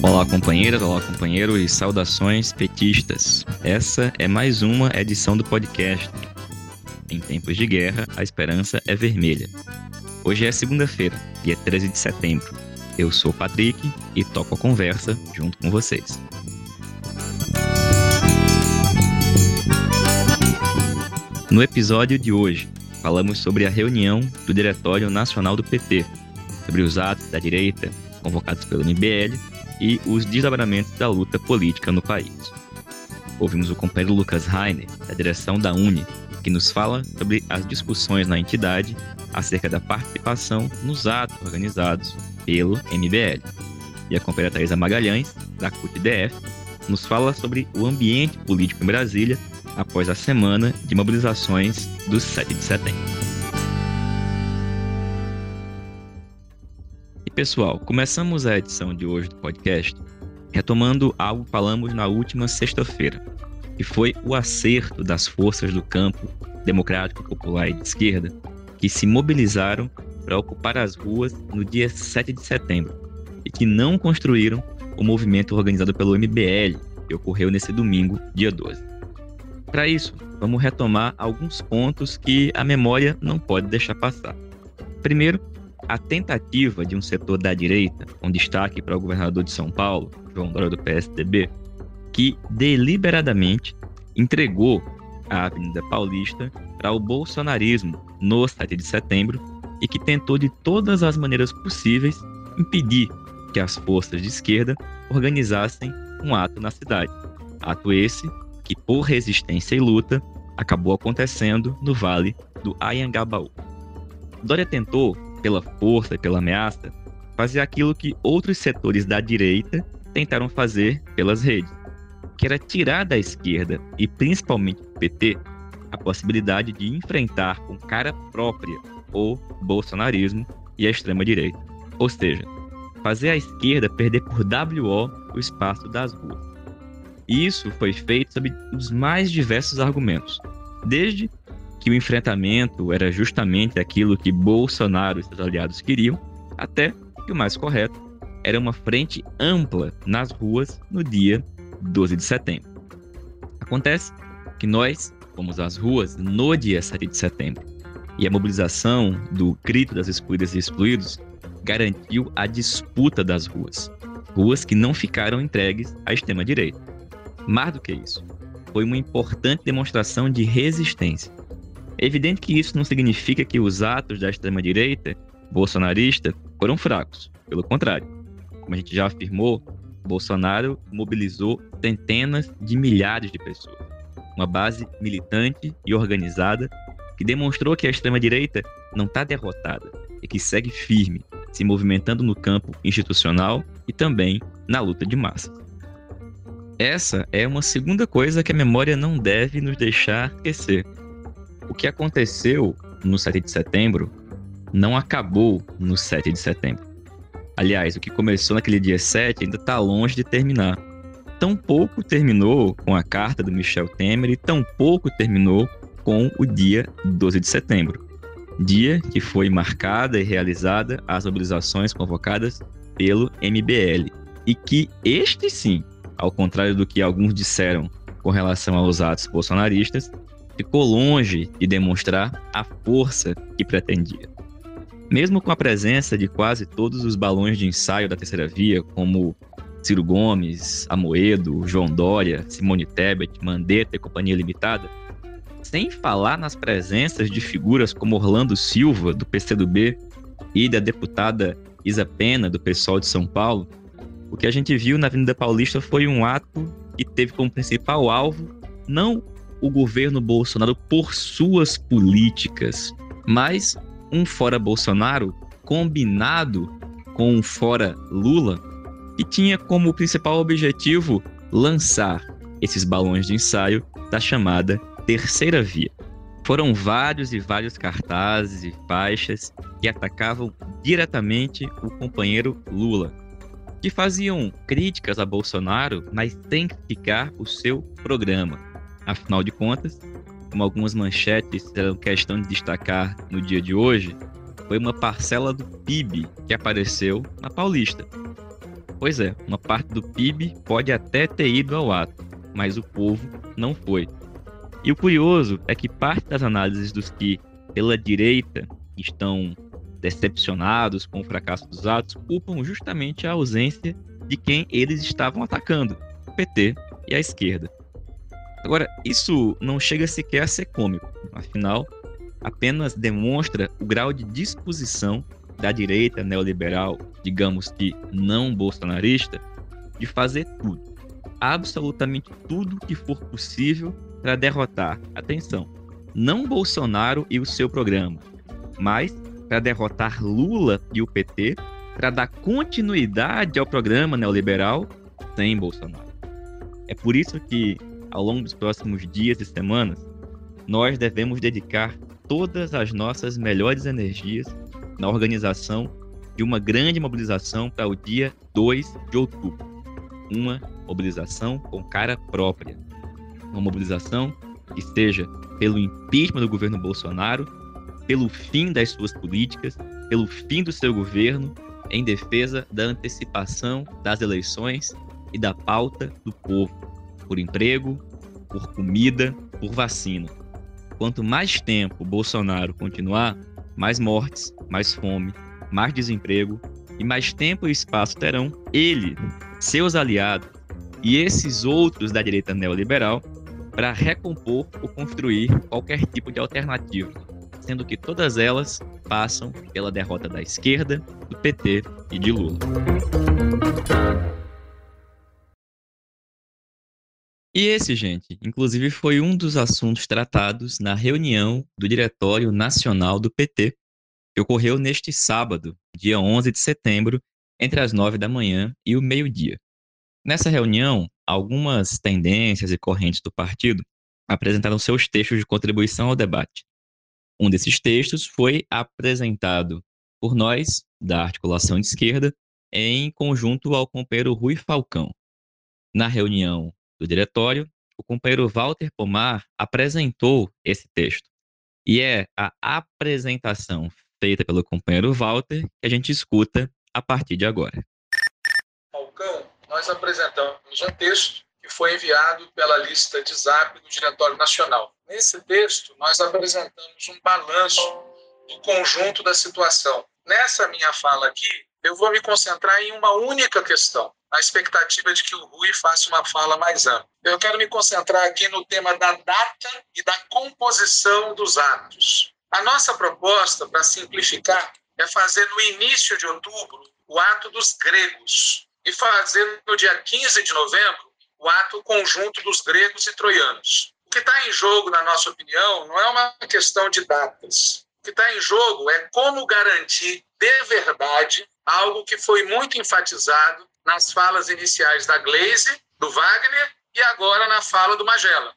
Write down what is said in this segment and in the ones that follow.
Olá, companheiras, olá, companheiros e saudações petistas. Essa é mais uma edição do podcast. Em tempos de guerra, a esperança é vermelha. Hoje é segunda-feira, dia 13 de setembro. Eu sou o Patrick e toco a conversa junto com vocês. No episódio de hoje, falamos sobre a reunião do Diretório Nacional do PT, sobre os atos da direita convocados pelo MBL e os desdobramentos da luta política no país. Ouvimos o companheiro Lucas Heiner, da direção da UNE, que nos fala sobre as discussões na entidade acerca da participação nos atos organizados pelo MBL. E a companheira Thaisa Magalhães, da CUT-DF, nos fala sobre o ambiente político em Brasília após a semana de mobilizações do 7 de setembro. Pessoal, começamos a edição de hoje do podcast retomando algo que falamos na última sexta-feira, que foi o acerto das forças do campo democrático, popular e de esquerda que se mobilizaram para ocupar as ruas no dia 7 de setembro e que não construíram o movimento organizado pelo MBL, que ocorreu nesse domingo, dia 12. Para isso, vamos retomar alguns pontos que a memória não pode deixar passar. Primeiro, a tentativa de um setor da direita, com destaque para o governador de São Paulo, João Dória do PSDB, que deliberadamente entregou a Avenida Paulista para o bolsonarismo no 7 de setembro e que tentou de todas as maneiras possíveis impedir que as forças de esquerda organizassem um ato na cidade. Ato esse que, por resistência e luta, acabou acontecendo no Vale do Ayangabaú. Dória tentou pela força e pela ameaça, fazer aquilo que outros setores da direita tentaram fazer pelas redes, que era tirar da esquerda e principalmente do PT a possibilidade de enfrentar com cara própria o bolsonarismo e a extrema direita. Ou seja, fazer a esquerda perder por WO o espaço das ruas. Isso foi feito sob os mais diversos argumentos, desde que o enfrentamento era justamente aquilo que Bolsonaro e seus aliados queriam, até que o mais correto era uma frente ampla nas ruas no dia 12 de setembro. Acontece que nós fomos às ruas no dia 7 de setembro e a mobilização do grito das excluídas e excluídos garantiu a disputa das ruas, ruas que não ficaram entregues à extrema-direita. Mais do que isso, foi uma importante demonstração de resistência evidente que isso não significa que os atos da extrema-direita bolsonarista foram fracos. Pelo contrário, como a gente já afirmou, Bolsonaro mobilizou centenas de milhares de pessoas. Uma base militante e organizada que demonstrou que a extrema-direita não está derrotada e que segue firme, se movimentando no campo institucional e também na luta de massas. Essa é uma segunda coisa que a memória não deve nos deixar esquecer. O que aconteceu no 7 de setembro não acabou no 7 de setembro. Aliás, o que começou naquele dia 7 ainda está longe de terminar. Tão pouco terminou com a carta do Michel Temer e tão pouco terminou com o dia 12 de setembro. Dia que foi marcada e realizada as mobilizações convocadas pelo MBL. E que este sim, ao contrário do que alguns disseram com relação aos atos bolsonaristas, ficou longe de demonstrar a força que pretendia. Mesmo com a presença de quase todos os balões de ensaio da terceira via, como Ciro Gomes, Amoedo, João Dória, Simone Tebet, Mandetta e Companhia Limitada, sem falar nas presenças de figuras como Orlando Silva, do PCdoB, e da deputada Isa Pena, do PSOL de São Paulo, o que a gente viu na Avenida Paulista foi um ato que teve como principal alvo não o governo Bolsonaro por suas políticas, mas um fora Bolsonaro combinado com um fora Lula, que tinha como principal objetivo lançar esses balões de ensaio da chamada terceira via. Foram vários e vários cartazes e faixas que atacavam diretamente o companheiro Lula, que faziam críticas a Bolsonaro, mas sem criticar o seu programa. Afinal de contas, como algumas manchetes eram questão de destacar no dia de hoje, foi uma parcela do PIB que apareceu na Paulista. Pois é, uma parte do PIB pode até ter ido ao ato, mas o povo não foi. E o curioso é que parte das análises dos que, pela direita, estão decepcionados com o fracasso dos atos, culpam justamente a ausência de quem eles estavam atacando, o PT e a esquerda. Agora, isso não chega sequer a ser cômico, afinal, apenas demonstra o grau de disposição da direita neoliberal, digamos que não bolsonarista, de fazer tudo, absolutamente tudo que for possível para derrotar, atenção, não Bolsonaro e o seu programa, mas para derrotar Lula e o PT, para dar continuidade ao programa neoliberal sem Bolsonaro. É por isso que, ao longo dos próximos dias e semanas, nós devemos dedicar todas as nossas melhores energias na organização de uma grande mobilização para o dia 2 de outubro. Uma mobilização com cara própria. Uma mobilização que seja pelo impeachment do governo Bolsonaro, pelo fim das suas políticas, pelo fim do seu governo, em defesa da antecipação das eleições e da pauta do povo, por emprego, por comida, por vacina. Quanto mais tempo Bolsonaro continuar, mais mortes, mais fome, mais desemprego e mais tempo e espaço terão ele, seus aliados e esses outros da direita neoliberal para recompor ou construir qualquer tipo de alternativa, sendo que todas elas passam pela derrota da esquerda, do PT e de Lula. E esse, gente, inclusive foi um dos assuntos tratados na reunião do Diretório Nacional do PT, que ocorreu neste sábado, dia 11 de setembro, entre as 9 da manhã e o meio-dia. Nessa reunião, algumas tendências e correntes do partido apresentaram seus textos de contribuição ao debate. Um desses textos foi apresentado por nós, da articulação de esquerda, em conjunto ao companheiro Rui Falcão. Na reunião do diretório, o companheiro Walter Pomar apresentou esse texto. E é a apresentação feita pelo companheiro Walter que a gente escuta a partir de agora. Falcão, nós apresentamos um texto que foi enviado pela lista de zap do Diretório Nacional. Nesse texto, nós apresentamos um balanço do conjunto da situação. Nessa minha fala aqui, eu vou me concentrar em uma única questão, a expectativa de que o Rui faça uma fala mais ampla. Eu quero me concentrar aqui no tema da data e da composição dos atos. A nossa proposta, para simplificar, é fazer no início de outubro o ato dos gregos e fazer no dia 15 de novembro o ato conjunto dos gregos e troianos. O que está em jogo, na nossa opinião, não é uma questão de datas. O que está em jogo é como garantir de verdade algo que foi muito enfatizado nas falas iniciais da Glaze, do Wagner e agora na fala do Magela.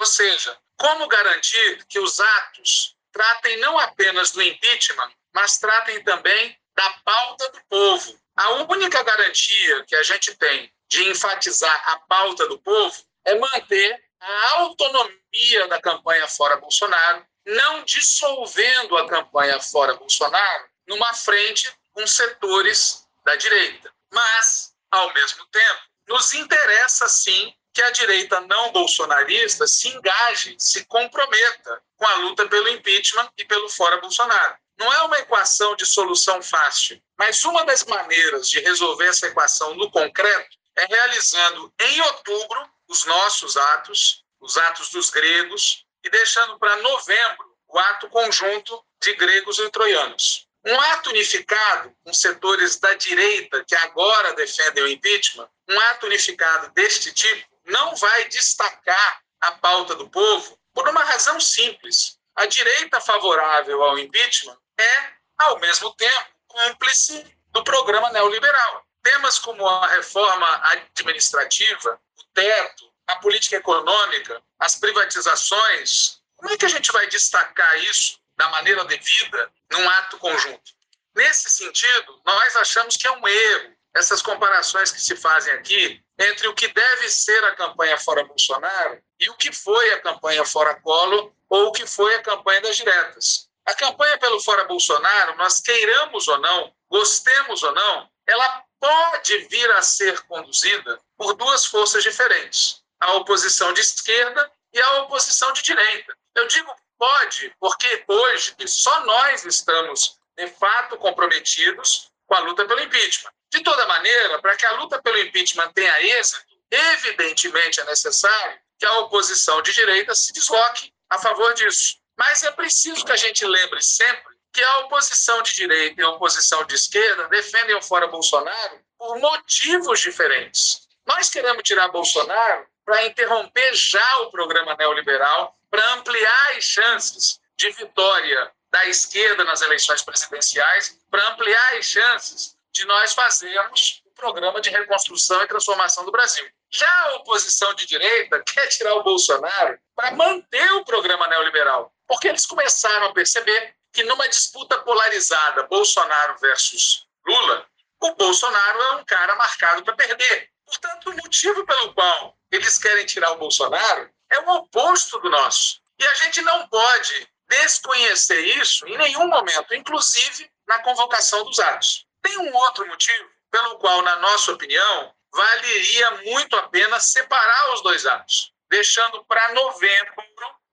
Ou seja, como garantir que os atos tratem não apenas do impeachment, mas tratem também da pauta do povo. A única garantia que a gente tem de enfatizar a pauta do povo é manter a autonomia da campanha fora Bolsonaro, não dissolvendo a campanha fora Bolsonaro numa frente com setores da direita. Mas, ao mesmo tempo, nos interessa sim que a direita não bolsonarista se engaje, se comprometa com a luta pelo impeachment e pelo fora Bolsonaro. Não é uma equação de solução fácil, mas uma das maneiras de resolver essa equação no concreto é realizando em outubro os nossos atos, os atos dos gregos, e deixando para novembro o ato conjunto de gregos e troianos. Um ato unificado com setores da direita que agora defendem o impeachment, um ato unificado deste tipo, não vai destacar a pauta do povo por uma razão simples. A direita favorável ao impeachment é, ao mesmo tempo, cúmplice do programa neoliberal. Temas como a reforma administrativa, o teto, a política econômica, as privatizações, como é que a gente vai destacar isso da maneira devida num ato conjunto? Nesse sentido, nós achamos que é um erro essas comparações que se fazem aqui entre o que deve ser a campanha fora Bolsonaro e o que foi a campanha fora Collor ou o que foi a campanha das diretas. A campanha pelo fora Bolsonaro, nós queiramos ou não, gostemos ou não, ela pode vir a ser conduzida por duas forças diferentes, a oposição de esquerda e a oposição de direita. Eu digo pode, porque hoje só nós estamos, de fato, comprometidos com a luta pelo impeachment. De toda maneira, para que a luta pelo impeachment tenha êxito, evidentemente é necessário que a oposição de direita se desloque a favor disso. Mas é preciso que a gente lembre sempre que a oposição de direita e a oposição de esquerda defendem o fora Bolsonaro por motivos diferentes. Nós queremos tirar Bolsonaro para interromper já o programa neoliberal, para ampliar as chances de vitória da esquerda nas eleições presidenciais, para ampliar as chances de nós fazermos o programa de reconstrução e transformação do Brasil. Já a oposição de direita quer tirar o Bolsonaro para manter o programa neoliberal, porque eles começaram a perceber que numa disputa polarizada, Bolsonaro versus Lula, o Bolsonaro é um cara marcado para perder. Portanto, o motivo pelo qual eles querem tirar o Bolsonaro é o oposto do nosso. E a gente não pode desconhecer isso em nenhum momento, inclusive na convocação dos atos. Tem um outro motivo pelo qual, na nossa opinião, valeria muito a pena separar os dois atos, deixando para novembro,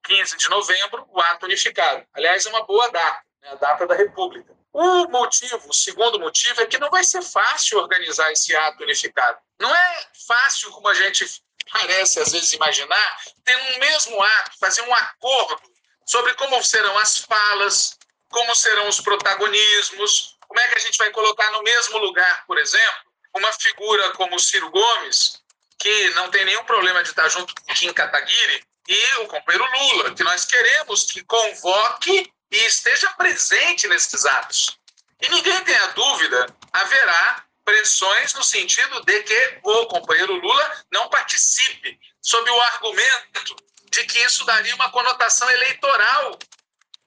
15 de novembro, o ato unificado. Aliás, é uma boa data, né? a data da República. O motivo, o segundo motivo, é que não vai ser fácil organizar esse ato unificado. Não é fácil, como a gente parece às vezes imaginar, ter um mesmo ato, fazer um acordo sobre como serão as falas, como serão os protagonismos, como é que a gente vai colocar no mesmo lugar, por exemplo, uma figura como o Ciro Gomes, que não tem nenhum problema de estar junto com Kim Kataguiri, e o companheiro Lula, que nós queremos que convoque e esteja presente nesses atos. E ninguém tenha dúvida, haverá pressões no sentido de que o companheiro Lula não participe, sob o argumento de que isso daria uma conotação eleitoral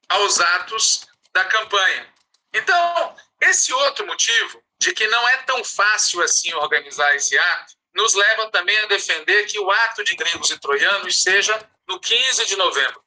aos atos da campanha. Então, esse outro motivo de que não é tão fácil assim organizar esse ato, nos leva também a defender que o ato de gregos e troianos seja no 15 de novembro.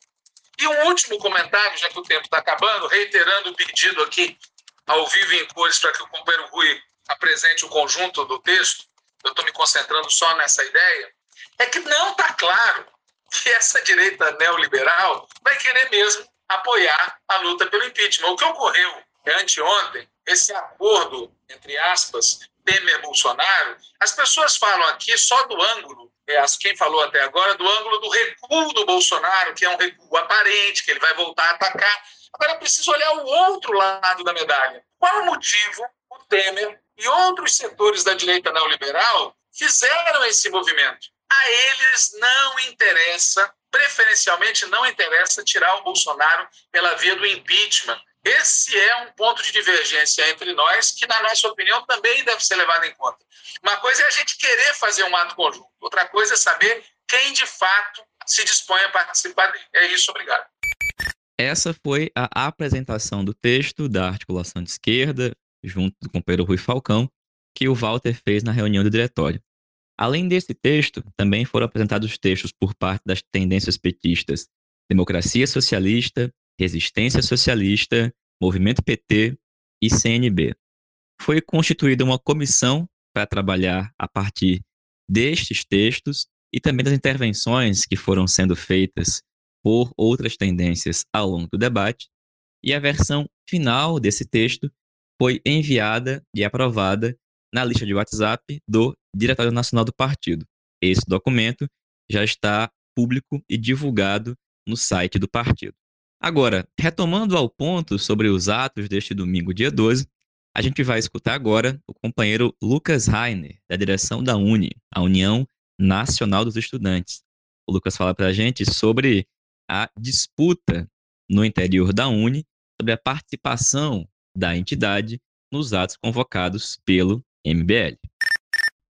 E um último comentário, já que o tempo está acabando, reiterando o pedido aqui ao vivo em cores para que o companheiro Rui apresente o conjunto do texto, eu estou me concentrando só nessa ideia, é que não está claro que essa direita neoliberal vai querer mesmo apoiar a luta pelo impeachment. O que ocorreu anteontem, esse acordo, entre aspas, Temer-Bolsonaro, as pessoas falam aqui só do ângulo, é, quem falou até agora, do ângulo do recuo do Bolsonaro, que é um recuo aparente, que ele vai voltar a atacar. Agora preciso olhar o outro lado da medalha. Qual o motivo o Temer e outros setores da direita neoliberal fizeram esse movimento? A eles não interessa, preferencialmente não interessa, tirar o Bolsonaro pela via do impeachment esse é um ponto de divergência entre nós que, na nossa opinião, também deve ser levado em conta. Uma coisa é a gente querer fazer um ato conjunto, outra coisa é saber quem de fato se dispõe a participar dele. É isso, obrigado. Essa foi a apresentação do texto da articulação de esquerda, junto do companheiro Rui Falcão, que o Walter fez na reunião do diretório. Além desse texto, também foram apresentados textos por parte das tendências petistas Democracia Socialista, Resistência Socialista, Movimento PT e CNB. Foi constituída uma comissão para trabalhar a partir destes textos e também das intervenções que foram sendo feitas por outras tendências ao longo do debate, e a versão final desse texto foi enviada e aprovada na lista de WhatsApp do Diretório Nacional do Partido. Esse documento já está público e divulgado no site do partido. Agora, retomando ao ponto sobre os atos deste domingo, dia 12, a gente vai escutar agora o companheiro Lucas Rainer, da direção da UNE, a União Nacional dos Estudantes. O Lucas fala para a gente sobre a disputa no interior da UNE, sobre a participação da entidade nos atos convocados pelo MBL.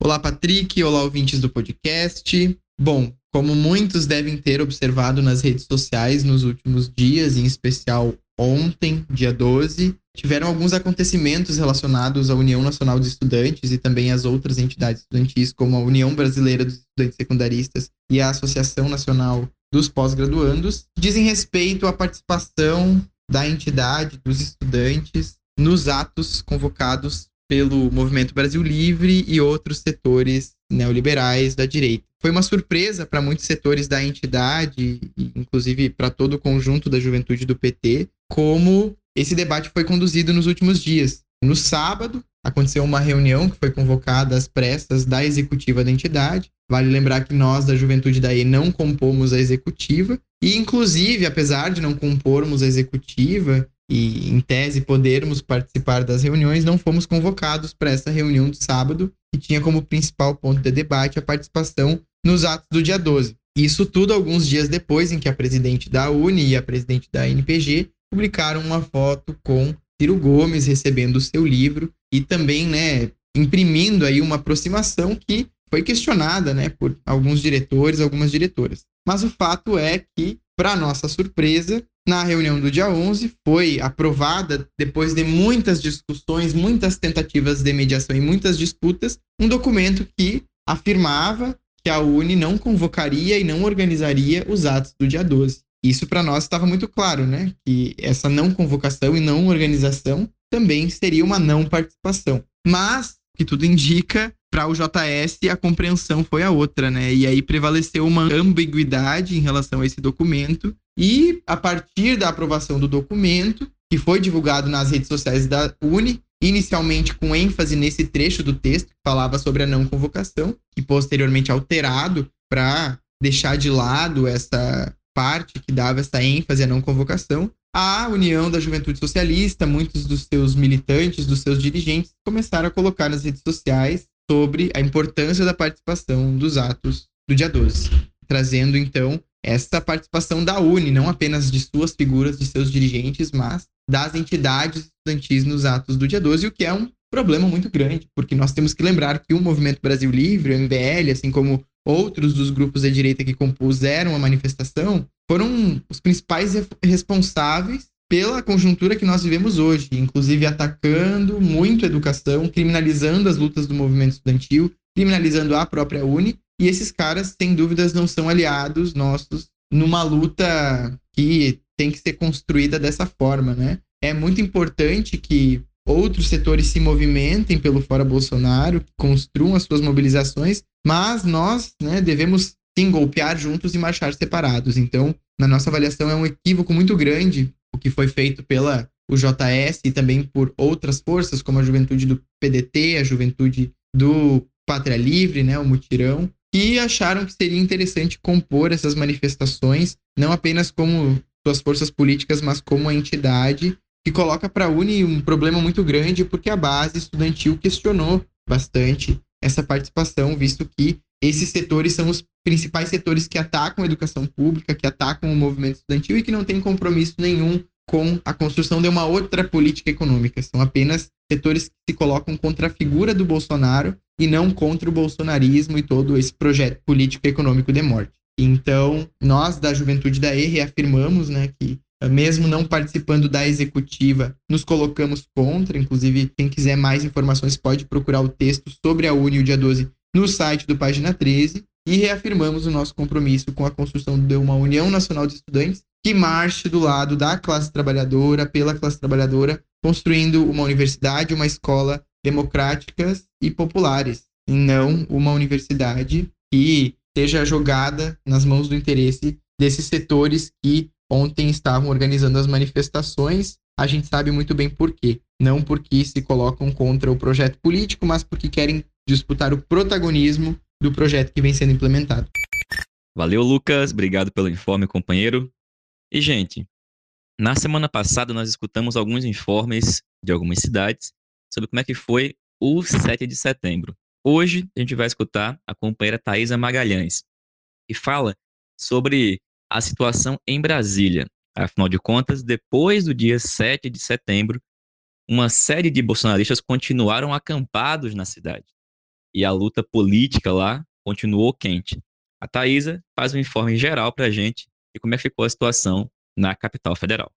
Olá, Patrick. Olá, ouvintes do podcast. Bom, como muitos devem ter observado nas redes sociais nos últimos dias, em especial ontem, dia 12, tiveram alguns acontecimentos relacionados à União Nacional dos Estudantes e também às outras entidades estudantis, como a União Brasileira dos Estudantes Secundaristas e a Associação Nacional dos Pós-Graduandos, dizem respeito à participação da entidade, dos estudantes, nos atos convocados pelo Movimento Brasil Livre e outros setores neoliberais da direita. Foi uma surpresa para muitos setores da entidade, inclusive para todo o conjunto da juventude do PT, como esse debate foi conduzido nos últimos dias. No sábado, aconteceu uma reunião que foi convocada às pressas da executiva da entidade. Vale lembrar que nós, da Juventude da E, não compomos a executiva. E, inclusive, apesar de não compormos a executiva e, em tese, podermos participar das reuniões, não fomos convocados para essa reunião de sábado, que tinha como principal ponto de debate a participação nos atos do dia 12. Isso tudo alguns dias depois em que a presidente da UNE e a presidente da NPG publicaram uma foto com Ciro Gomes recebendo o seu livro e também, né, imprimindo aí uma aproximação que foi questionada, né, por alguns diretores, algumas diretoras. Mas o fato é que, para nossa surpresa, na reunião do dia 11 foi aprovada, depois de muitas discussões, muitas tentativas de mediação e muitas disputas, um documento que afirmava que a UNE não convocaria e não organizaria os atos do dia 12. Isso para nós estava muito claro, né? Que essa não convocação e não organização também seria uma não participação. Mas, que tudo indica, para o JS a compreensão foi a outra, né? E aí prevaleceu uma ambiguidade em relação a esse documento. E a partir da aprovação do documento, que foi divulgado nas redes sociais da Uni, inicialmente com ênfase nesse trecho do texto que falava sobre a não convocação, e posteriormente alterado para deixar de lado essa parte que dava essa ênfase à não convocação, a União da Juventude Socialista, muitos dos seus militantes, dos seus dirigentes, começaram a colocar nas redes sociais sobre a importância da participação dos atos do dia 12, trazendo então essa participação da UNE, não apenas de suas figuras, de seus dirigentes, mas das entidades estudantis nos atos do dia 12, o que é um problema muito grande, porque nós temos que lembrar que o Movimento Brasil Livre, o MBL, assim como outros dos grupos da direita que compuseram a manifestação, foram os principais responsáveis pela conjuntura que nós vivemos hoje, inclusive atacando muito a educação, criminalizando as lutas do movimento estudantil, criminalizando a própria Uni, e esses caras, sem dúvidas, não são aliados nossos numa luta que tem que ser construída dessa forma, né? É muito importante que outros setores se movimentem pelo fora Bolsonaro, construam as suas mobilizações, mas nós né, devemos sim golpear juntos e marchar separados. Então, na nossa avaliação, é um equívoco muito grande o que foi feito pela o JS e também por outras forças, como a juventude do PDT, a juventude do Pátria Livre, né, o Mutirão, que acharam que seria interessante compor essas manifestações, não apenas como suas forças políticas, mas como a entidade que coloca para a Uni um problema muito grande, porque a base estudantil questionou bastante essa participação, visto que esses setores são os principais setores que atacam a educação pública, que atacam o movimento estudantil e que não têm compromisso nenhum com a construção de uma outra política econômica. São apenas setores que se colocam contra a figura do Bolsonaro e não contra o bolsonarismo e todo esse projeto político econômico de morte. Então, nós da Juventude da E reafirmamos né, que mesmo não participando da executiva, nos colocamos contra. Inclusive, quem quiser mais informações pode procurar o texto sobre a Uni o dia 12 no site do Página 13 e reafirmamos o nosso compromisso com a construção de uma União Nacional de Estudantes que marche do lado da classe trabalhadora, pela classe trabalhadora, construindo uma universidade, uma escola democráticas e populares, e não uma universidade que seja jogada nas mãos do interesse desses setores que ontem estavam organizando as manifestações. A gente sabe muito bem por quê. Não porque se colocam contra o projeto político, mas porque querem disputar o protagonismo do projeto que vem sendo implementado. Valeu, Lucas. Obrigado pelo informe, companheiro. E, gente, na semana passada nós escutamos alguns informes de algumas cidades sobre como é que foi o 7 de setembro. Hoje a gente vai escutar a companheira Thaisa Magalhães, que fala sobre a situação em Brasília. Afinal de contas, depois do dia 7 de setembro, uma série de bolsonaristas continuaram acampados na cidade. E a luta política lá continuou quente. A Thaisa faz um informe geral para a gente de como é que ficou a situação na capital federal.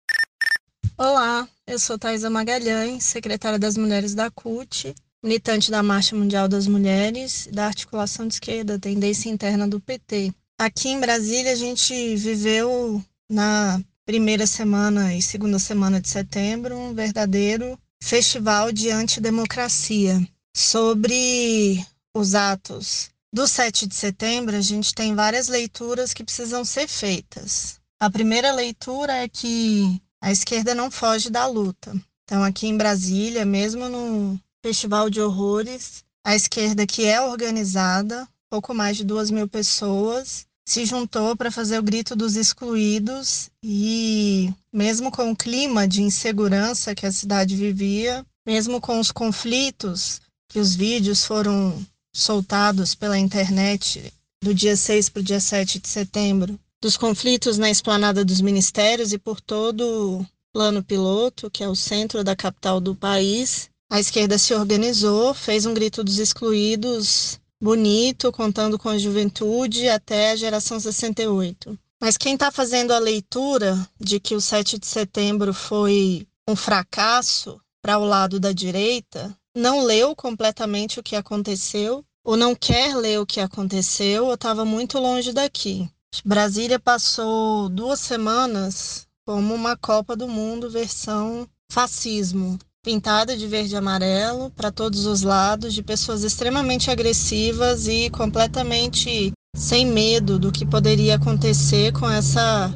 Olá, eu sou Thaisa Magalhães, secretária das Mulheres da CUT, militante da Marcha Mundial das Mulheres e da Articulação de Esquerda, tendência interna do PT. Aqui em Brasília, a gente viveu na primeira semana e segunda semana de setembro um verdadeiro Festival de Antidemocracia. Sobre os atos do 7 de setembro, a gente tem várias leituras que precisam ser feitas. A primeira leitura é que a esquerda não foge da luta. Então, aqui em Brasília, mesmo no Festival de Horrores, a esquerda que é organizada, pouco mais de duas mil pessoas, se juntou para fazer o grito dos excluídos e, mesmo com o clima de insegurança que a cidade vivia, mesmo com os conflitos que os vídeos foram soltados pela internet do dia 6 para o dia 7 de setembro, dos conflitos na esplanada dos ministérios e por todo o plano piloto, que é o centro da capital do país, a esquerda se organizou, fez um grito dos excluídos bonito, contando com a juventude até a geração 68. Mas quem está fazendo a leitura de que o 7 de setembro foi um fracasso para o lado da direita, não leu completamente o que aconteceu, ou não quer ler o que aconteceu, ou estava muito longe daqui. Brasília passou duas semanas como uma Copa do Mundo versão fascismo pintada de verde e amarelo para todos os lados, de pessoas extremamente agressivas e completamente sem medo do que poderia acontecer com essa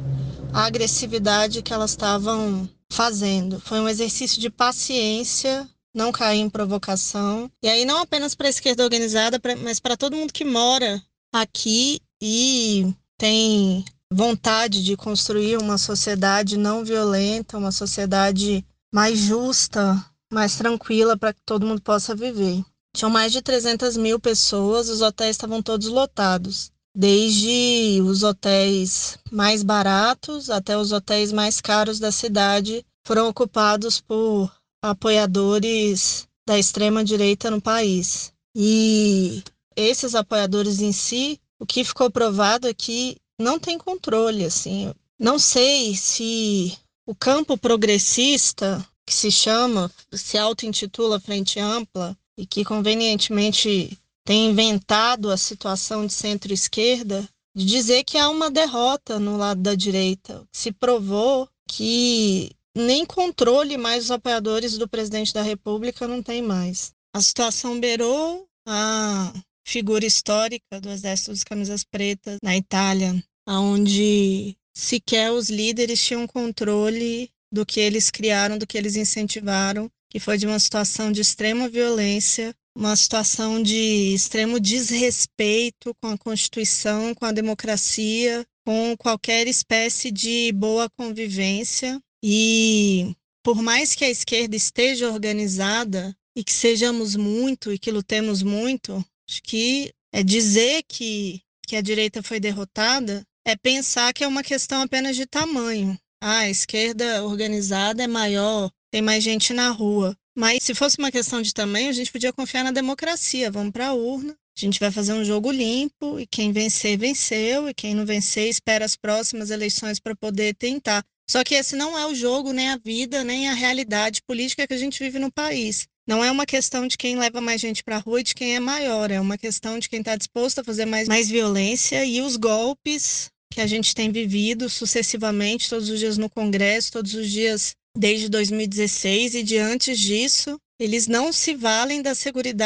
agressividade que elas estavam fazendo. Foi um exercício de paciência, não cair em provocação. E aí, não apenas para a esquerda organizada, mas para todo mundo que mora aqui e tem vontade de construir uma sociedade não violenta, uma sociedade mais justa, mais tranquila para que todo mundo possa viver. Tinham mais de 300 mil pessoas, os hotéis estavam todos lotados, desde os hotéis mais baratos até os hotéis mais caros da cidade foram ocupados por apoiadores da extrema direita no país. E esses apoiadores em si, o que ficou provado é que não tem controle, assim. Não sei se o campo progressista, que se chama, se auto-intitula Frente Ampla, e que convenientemente tem inventado a situação de centro-esquerda, de dizer que há uma derrota no lado da direita. Se provou que nem controle mais os apoiadores do presidente da República não tem mais. A situação beirou a figura histórica do Exército dos Camisas Pretas na Itália, onde sequer os líderes tinham controle do que eles criaram, do que eles incentivaram, que foi de uma situação de extrema violência, uma situação de extremo desrespeito com a Constituição, com a democracia, com qualquer espécie de boa convivência. E por mais que a esquerda esteja organizada e que sejamos muito e que lutemos muito, acho que é dizer que, que a direita foi derrotada é pensar que é uma questão apenas de tamanho. Ah, a esquerda organizada é maior, tem mais gente na rua. Mas se fosse uma questão de tamanho, a gente podia confiar na democracia. Vamos para a urna, a gente vai fazer um jogo limpo e quem vencer, venceu, e quem não vencer, espera as próximas eleições para poder tentar. Só que esse não é o jogo, nem a vida, nem a realidade política que a gente vive no país. Não é uma questão de quem leva mais gente para a rua e de quem é maior, é uma questão de quem está disposto a fazer mais, mais violência e os golpes que a gente tem vivido sucessivamente, todos os dias no Congresso, todos os dias desde 2016 e de antes disso, eles não se valem da segurança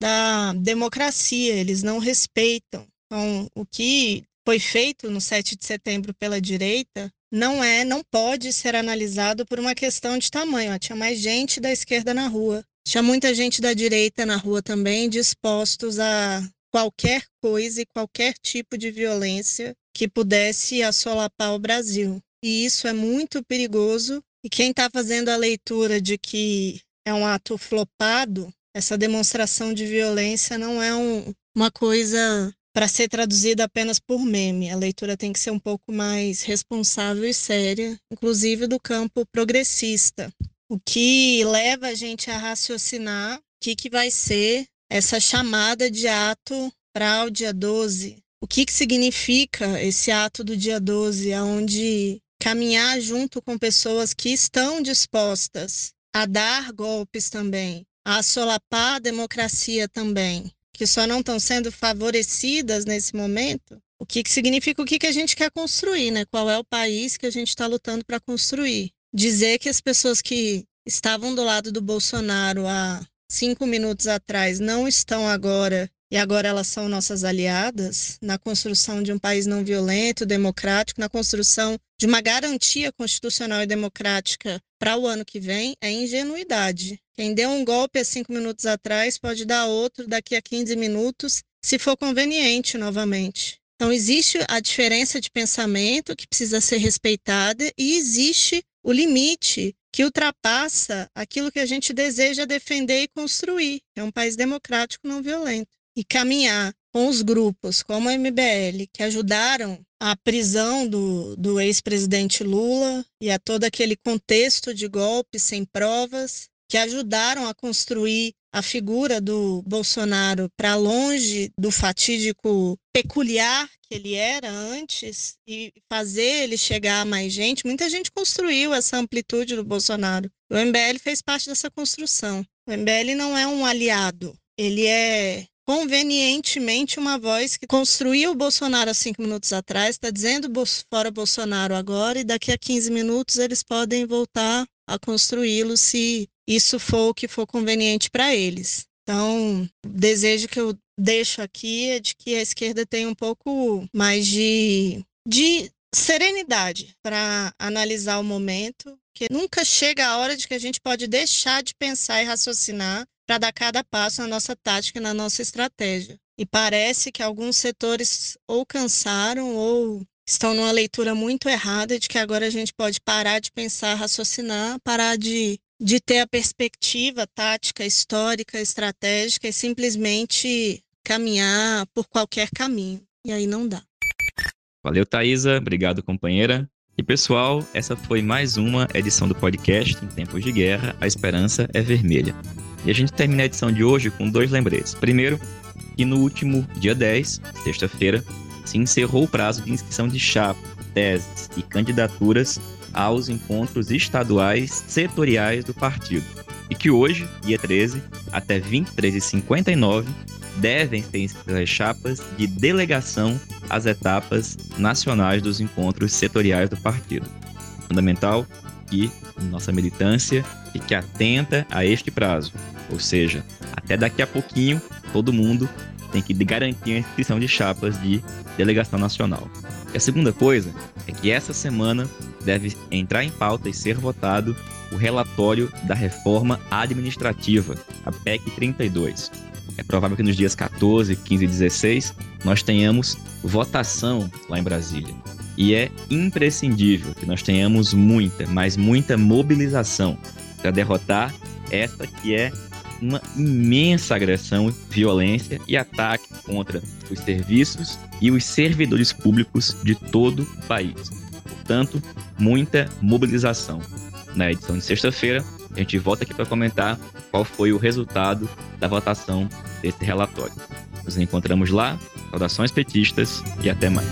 da democracia, eles não respeitam. Então, o que foi feito no 7 de setembro pela direita não é, não pode ser analisado por uma questão de tamanho. tinha mais gente da esquerda na rua, tinha muita gente da direita na rua também dispostos a qualquer coisa e qualquer tipo de violência que pudesse assolapar o Brasil. E isso é muito perigoso. E quem está fazendo a leitura de que é um ato flopado, essa demonstração de violência não é um, uma coisa para ser traduzida apenas por meme. A leitura tem que ser um pouco mais responsável e séria, inclusive do campo progressista. O que leva a gente a raciocinar o que, que vai ser essa chamada de ato para o dia 12, o que, que significa esse ato do dia 12, onde caminhar junto com pessoas que estão dispostas a dar golpes também, a solapar a democracia também, que só não estão sendo favorecidas nesse momento, o que, que significa o que, que a gente quer construir, né? Qual é o país que a gente está lutando para construir? Dizer que as pessoas que estavam do lado do Bolsonaro há cinco minutos atrás não estão agora e agora elas são nossas aliadas na construção de um país não violento, democrático, na construção de uma garantia constitucional e democrática para o ano que vem, é ingenuidade. Quem deu um golpe há cinco minutos atrás pode dar outro daqui a 15 minutos, se for conveniente novamente. Então, existe a diferença de pensamento que precisa ser respeitada e existe o limite que ultrapassa aquilo que a gente deseja defender e construir, é um país democrático não violento. E caminhar com os grupos como a MBL, que ajudaram a prisão do, do ex-presidente Lula e a todo aquele contexto de golpe sem provas, que ajudaram a construir a figura do Bolsonaro para longe do fatídico peculiar que ele era antes e fazer ele chegar a mais gente. Muita gente construiu essa amplitude do Bolsonaro. O MBL fez parte dessa construção. O MBL não é um aliado, ele é convenientemente uma voz que construiu o Bolsonaro há cinco minutos atrás, está dizendo fora Bolsonaro agora, e daqui a 15 minutos eles podem voltar a construí-lo se isso for o que for conveniente para eles. Então, o desejo que eu deixo aqui é de que a esquerda tenha um pouco mais de, de serenidade para analisar o momento, que nunca chega a hora de que a gente pode deixar de pensar e raciocinar para dar cada passo na nossa tática e na nossa estratégia. E parece que alguns setores ou cansaram ou estão numa leitura muito errada de que agora a gente pode parar de pensar, raciocinar, parar de, de ter a perspectiva tática, histórica, estratégica e simplesmente caminhar por qualquer caminho. E aí não dá. Valeu, Thaisa. Obrigado, companheira. E pessoal, essa foi mais uma edição do podcast Em Tempos de Guerra, a Esperança é Vermelha. E a gente termina a edição de hoje com dois lembretes. Primeiro, que no último dia 10, sexta-feira, se encerrou o prazo de inscrição de chapas, teses e candidaturas aos encontros estaduais setoriais do partido. E que hoje, dia 13, até 23h59, devem ser inscritas as chapas de delegação às etapas nacionais dos encontros setoriais do partido. Fundamental que nossa militância fique atenta a este prazo. Ou seja, até daqui a pouquinho, todo mundo tem que garantir a inscrição de chapas de delegação nacional. E a segunda coisa é que essa semana deve entrar em pauta e ser votado o relatório da reforma administrativa, a PEC 32. É provável que nos dias 14, 15 e 16 nós tenhamos votação lá em Brasília. E é imprescindível que nós tenhamos muita, mas muita mobilização para derrotar essa que é uma imensa agressão, violência e ataque contra os serviços e os servidores públicos de todo o país. Portanto, muita mobilização. Na edição de sexta-feira, a gente volta aqui para comentar qual foi o resultado da votação desse relatório. Nos encontramos lá. Saudações petistas e até mais.